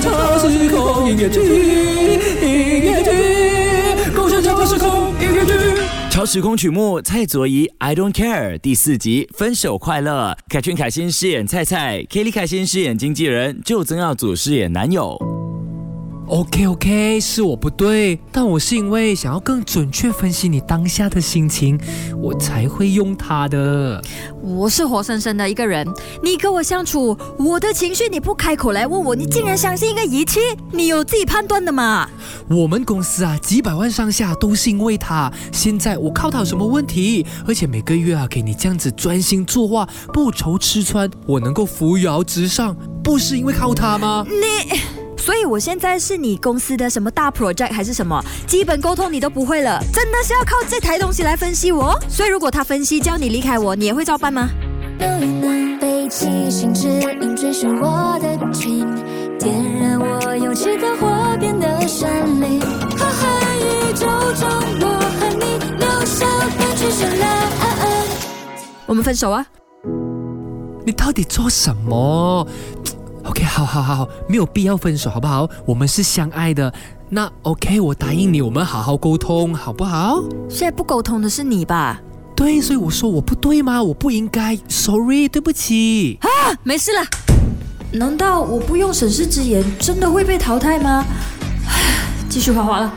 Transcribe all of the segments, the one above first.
超时空音乐剧，音乐剧，共享超时空音乐剧。超时空曲目蔡卓宜《I Don't Care》第四集分手快乐，凯旋凯欣饰演蔡蔡，Kelly 凯欣饰演经纪人，就曾耀祖饰演男友。OK OK，是我不对，但我是因为想要更准确分析你当下的心情，我才会用它的。我是活生生的一个人，你跟我相处，我的情绪你不开口来问我，你竟然相信一个仪器？你有自己判断的吗？我们公司啊，几百万上下都是因为他。现在我靠他有什么问题？而且每个月啊，给你这样子专心作画，不愁吃穿，我能够扶摇直上，不是因为靠他吗？你。所以，我现在是你公司的什么大 project 还是什么？基本沟通你都不会了，真的是要靠这台东西来分析我？所以，如果他分析叫你离开我，你也会照办吗？我们分手啊！你到底做什么？OK，好好好，没有必要分手，好不好？我们是相爱的。那 OK，我答应你，我们好好沟通，好不好？现在不沟通的是你吧？对，所以我说我不对吗？我不应该，Sorry，对不起。啊，没事了。难道我不用审视之眼，真的会被淘汰吗？继续画画了。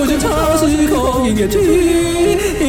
共享超时空音乐剧。